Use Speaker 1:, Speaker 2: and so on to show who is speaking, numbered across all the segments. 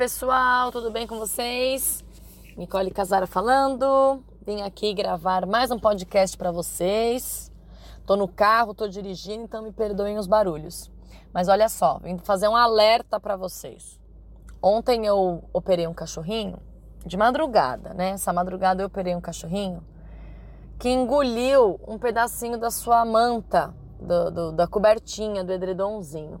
Speaker 1: Pessoal, tudo bem com vocês? Nicole Casara falando. Vim aqui gravar mais um podcast para vocês. Tô no carro, tô dirigindo, então me perdoem os barulhos. Mas olha só, vim fazer um alerta para vocês. Ontem eu operei um cachorrinho de madrugada, né? Essa madrugada eu operei um cachorrinho que engoliu um pedacinho da sua manta, do, do, da cobertinha, do edredomzinho.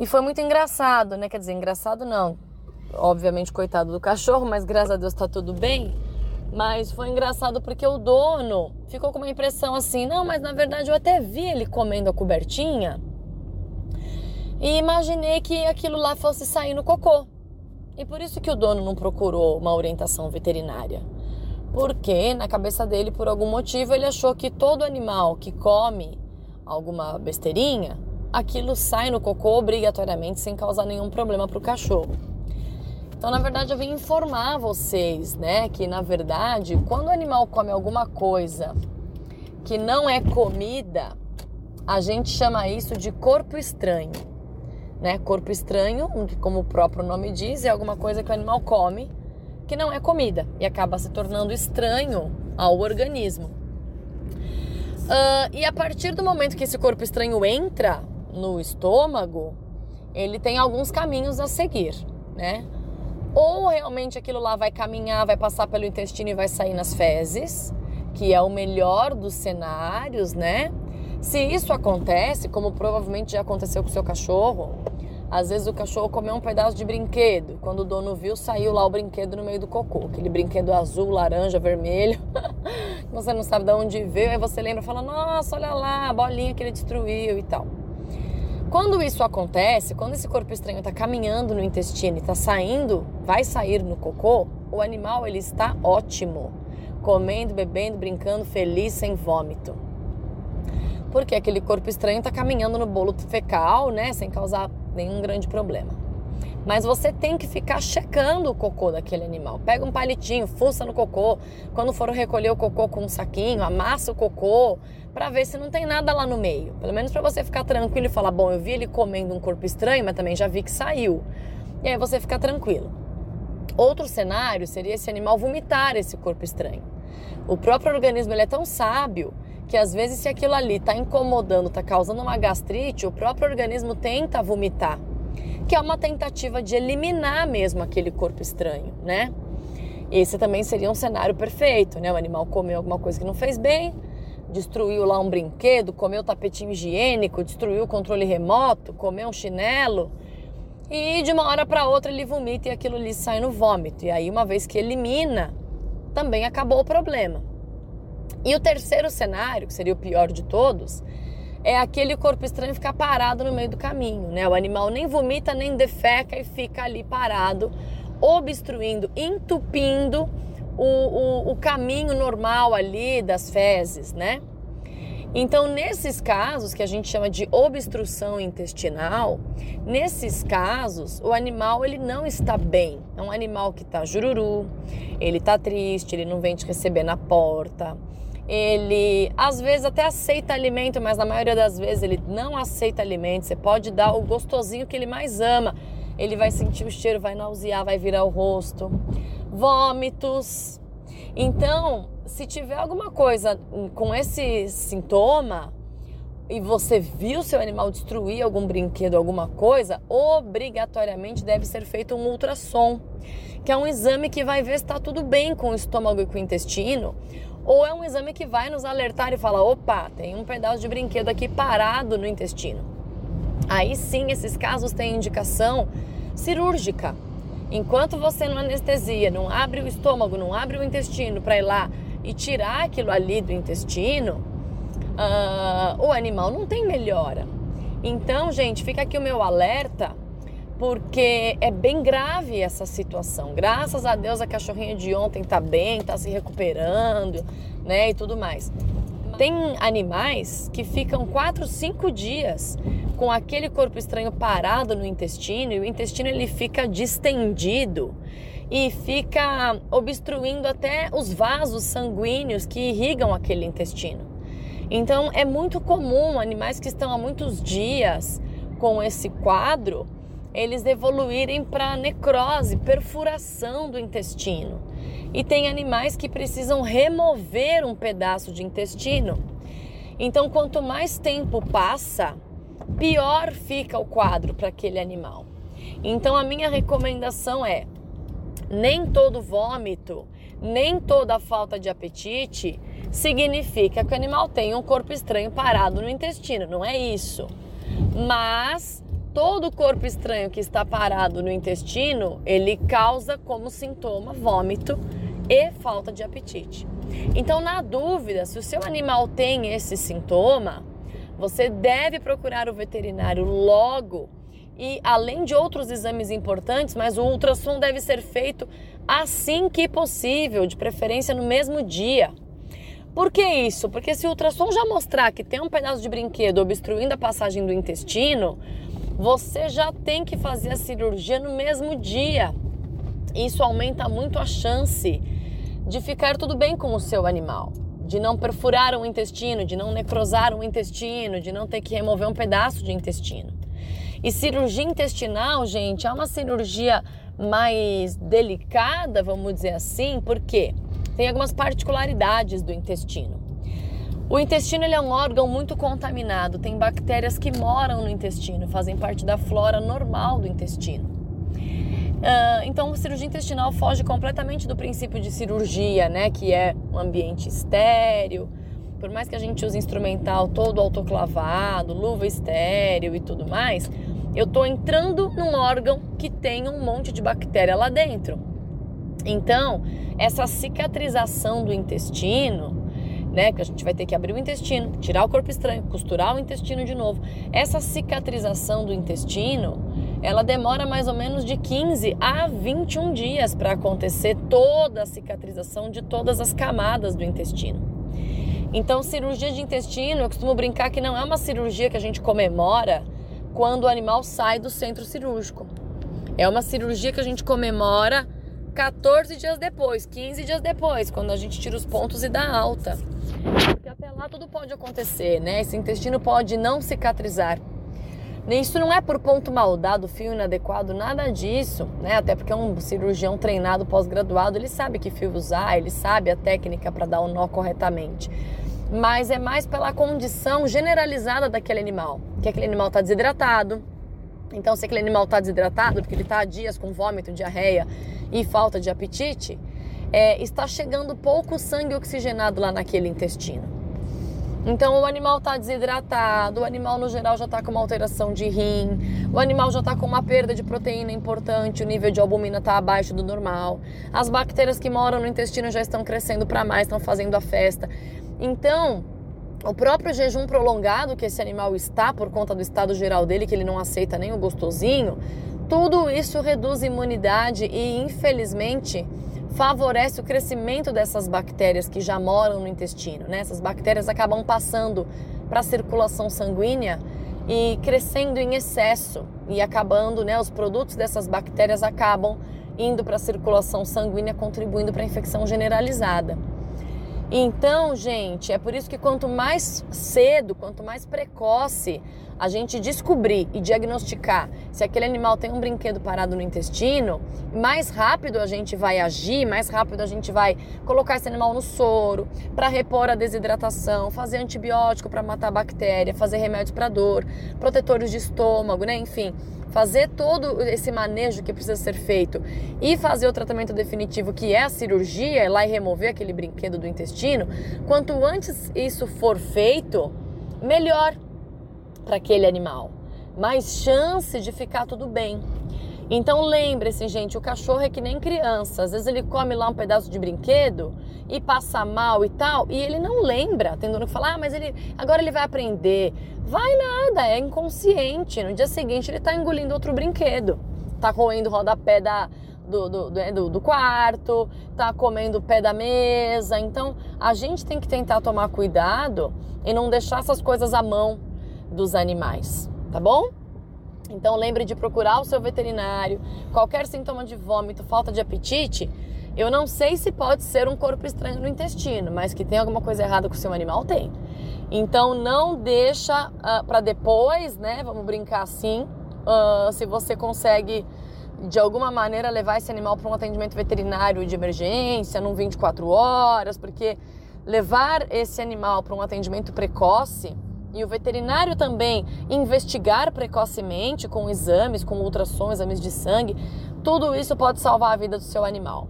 Speaker 1: E foi muito engraçado, né? Quer dizer, engraçado não. Obviamente, coitado do cachorro, mas graças a Deus tá tudo bem. Mas foi engraçado porque o dono ficou com uma impressão assim: não, mas na verdade eu até vi ele comendo a cobertinha e imaginei que aquilo lá fosse sair no cocô. E por isso que o dono não procurou uma orientação veterinária. Porque na cabeça dele, por algum motivo, ele achou que todo animal que come alguma besteirinha aquilo sai no cocô obrigatoriamente sem causar nenhum problema para o cachorro. Então, na verdade, eu vim informar vocês, né, que na verdade, quando o animal come alguma coisa que não é comida, a gente chama isso de corpo estranho, né? Corpo estranho, como o próprio nome diz, é alguma coisa que o animal come que não é comida e acaba se tornando estranho ao organismo. Uh, e a partir do momento que esse corpo estranho entra no estômago, ele tem alguns caminhos a seguir, né? Ou realmente aquilo lá vai caminhar, vai passar pelo intestino e vai sair nas fezes, que é o melhor dos cenários, né? Se isso acontece, como provavelmente já aconteceu com o seu cachorro, às vezes o cachorro comeu um pedaço de brinquedo. Quando o dono viu, saiu lá o brinquedo no meio do cocô. Aquele brinquedo azul, laranja, vermelho. você não sabe de onde veio. Aí você lembra e fala: Nossa, olha lá, a bolinha que ele destruiu e tal. Quando isso acontece, quando esse corpo estranho está caminhando no intestino e está saindo, vai sair no cocô, o animal ele está ótimo, comendo, bebendo, brincando, feliz, sem vômito. Porque aquele corpo estranho está caminhando no bolo fecal, né, sem causar nenhum grande problema. Mas você tem que ficar checando o cocô daquele animal. Pega um palitinho, fuça no cocô. Quando for recolher o cocô com um saquinho, amassa o cocô para ver se não tem nada lá no meio. Pelo menos para você ficar tranquilo e falar: bom, eu vi ele comendo um corpo estranho, mas também já vi que saiu. E aí você fica tranquilo. Outro cenário seria esse animal vomitar esse corpo estranho. O próprio organismo ele é tão sábio que às vezes se aquilo ali está incomodando, está causando uma gastrite, o próprio organismo tenta vomitar que é uma tentativa de eliminar mesmo aquele corpo estranho, né? Esse também seria um cenário perfeito, né? O animal comeu alguma coisa que não fez bem, destruiu lá um brinquedo, comeu tapetinho higiênico, destruiu o controle remoto, comeu um chinelo e de uma hora para outra ele vomita e aquilo ali sai no vômito. E aí, uma vez que elimina, também acabou o problema. E o terceiro cenário, que seria o pior de todos, é aquele corpo estranho ficar parado no meio do caminho, né? O animal nem vomita, nem defeca e fica ali parado, obstruindo, entupindo o, o, o caminho normal ali das fezes, né? Então, nesses casos que a gente chama de obstrução intestinal, nesses casos, o animal ele não está bem. É um animal que está jururu, ele está triste, ele não vem te receber na porta, ele às vezes até aceita alimento, mas na maioria das vezes ele não aceita alimento. Você pode dar o gostosinho que ele mais ama. Ele vai sentir o cheiro, vai nausear, vai virar o rosto. Vômitos. Então, se tiver alguma coisa com esse sintoma e você viu seu animal destruir algum brinquedo, alguma coisa, obrigatoriamente deve ser feito um ultrassom, que é um exame que vai ver se está tudo bem com o estômago e com o intestino ou é um exame que vai nos alertar e falar: opa, tem um pedaço de brinquedo aqui parado no intestino. Aí sim, esses casos têm indicação cirúrgica. Enquanto você não anestesia, não abre o estômago, não abre o intestino para ir lá e tirar aquilo ali do intestino, uh, o animal não tem melhora. Então, gente, fica aqui o meu alerta porque é bem grave essa situação. Graças a Deus a cachorrinha de ontem tá bem, tá se recuperando, né, e tudo mais. Tem animais que ficam 4, 5 dias com aquele corpo estranho parado no intestino e o intestino ele fica distendido e fica obstruindo até os vasos sanguíneos que irrigam aquele intestino. Então é muito comum animais que estão há muitos dias com esse quadro eles evoluírem para necrose, perfuração do intestino. E tem animais que precisam remover um pedaço de intestino. Então, quanto mais tempo passa, pior fica o quadro para aquele animal. Então, a minha recomendação é: nem todo vômito, nem toda falta de apetite significa que o animal tem um corpo estranho parado no intestino. Não é isso. Mas todo corpo estranho que está parado no intestino, ele causa como sintoma vômito e falta de apetite. Então, na dúvida, se o seu animal tem esse sintoma, você deve procurar o veterinário logo e além de outros exames importantes, mas o ultrassom deve ser feito assim que possível, de preferência no mesmo dia. Por que isso? Porque se o ultrassom já mostrar que tem um pedaço de brinquedo obstruindo a passagem do intestino, você já tem que fazer a cirurgia no mesmo dia. Isso aumenta muito a chance de ficar tudo bem com o seu animal, de não perfurar o intestino, de não necrosar o intestino, de não ter que remover um pedaço de intestino. E cirurgia intestinal, gente, é uma cirurgia mais delicada, vamos dizer assim, porque tem algumas particularidades do intestino. O intestino ele é um órgão muito contaminado, tem bactérias que moram no intestino, fazem parte da flora normal do intestino. Uh, então, a cirurgia intestinal foge completamente do princípio de cirurgia, né? Que é um ambiente estéreo. Por mais que a gente use instrumental todo autoclavado, luva estéreo e tudo mais, eu estou entrando num órgão que tem um monte de bactéria lá dentro. Então, essa cicatrização do intestino né? Que a gente vai ter que abrir o intestino, tirar o corpo estranho, costurar o intestino de novo. Essa cicatrização do intestino, ela demora mais ou menos de 15 a 21 dias para acontecer toda a cicatrização de todas as camadas do intestino. Então, cirurgia de intestino, eu costumo brincar que não é uma cirurgia que a gente comemora quando o animal sai do centro cirúrgico. É uma cirurgia que a gente comemora 14 dias depois, 15 dias depois, quando a gente tira os pontos e dá alta. Porque até lá tudo pode acontecer, né? Esse intestino pode não cicatrizar. Isso não é por ponto mal dado, fio inadequado, nada disso, né? Até porque um cirurgião treinado pós-graduado, ele sabe que fio usar, ele sabe a técnica para dar o nó corretamente. Mas é mais pela condição generalizada daquele animal, que aquele animal está desidratado. Então, se aquele animal está desidratado, porque ele está há dias com vômito, diarreia e falta de apetite, é, está chegando pouco sangue oxigenado lá naquele intestino. Então o animal está desidratado, o animal no geral já está com uma alteração de rim, o animal já está com uma perda de proteína importante, o nível de albumina está abaixo do normal, as bactérias que moram no intestino já estão crescendo para mais, estão fazendo a festa. Então, o próprio jejum prolongado que esse animal está por conta do estado geral dele, que ele não aceita nem o gostosinho, tudo isso reduz a imunidade e, infelizmente, favorece o crescimento dessas bactérias que já moram no intestino. Né? Essas bactérias acabam passando para a circulação sanguínea e crescendo em excesso e acabando, né, os produtos dessas bactérias acabam indo para a circulação sanguínea, contribuindo para a infecção generalizada. Então, gente, é por isso que quanto mais cedo, quanto mais precoce a gente descobrir e diagnosticar se aquele animal tem um brinquedo parado no intestino, mais rápido a gente vai agir, mais rápido a gente vai colocar esse animal no soro para repor a desidratação, fazer antibiótico para matar a bactéria, fazer remédios para dor, protetores de estômago, né? Enfim, fazer todo esse manejo que precisa ser feito e fazer o tratamento definitivo, que é a cirurgia, ir lá e remover aquele brinquedo do intestino, quanto antes isso for feito, melhor para aquele animal, mais chance de ficar tudo bem. Então lembre-se, gente, o cachorro é que nem criança. Às vezes ele come lá um pedaço de brinquedo e passa mal e tal, e ele não lembra. Tem dono que fala, ah, mas ele agora ele vai aprender. Vai nada, é inconsciente. No dia seguinte ele está engolindo outro brinquedo. Tá roendo o rodapé da, do, do, do, do, quarto, tá comendo o pé da mesa. Então a gente tem que tentar tomar cuidado e não deixar essas coisas à mão dos animais, tá bom? Então lembre de procurar o seu veterinário. Qualquer sintoma de vômito, falta de apetite, eu não sei se pode ser um corpo estranho no intestino, mas que tem alguma coisa errada com o seu animal tem. Então não deixa uh, ah, para depois, né? Vamos brincar assim, uh, se você consegue de alguma maneira levar esse animal para um atendimento veterinário de emergência, num 24 horas, porque levar esse animal para um atendimento precoce e o veterinário também investigar precocemente com exames, com ultrassom, exames de sangue, tudo isso pode salvar a vida do seu animal.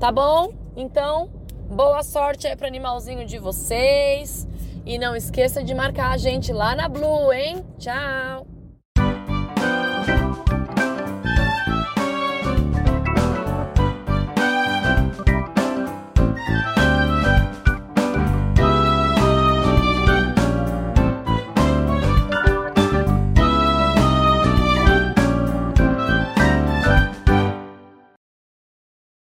Speaker 1: Tá bom? Então, boa sorte aí pro animalzinho de vocês. E não esqueça de marcar a gente lá na Blue, hein? Tchau!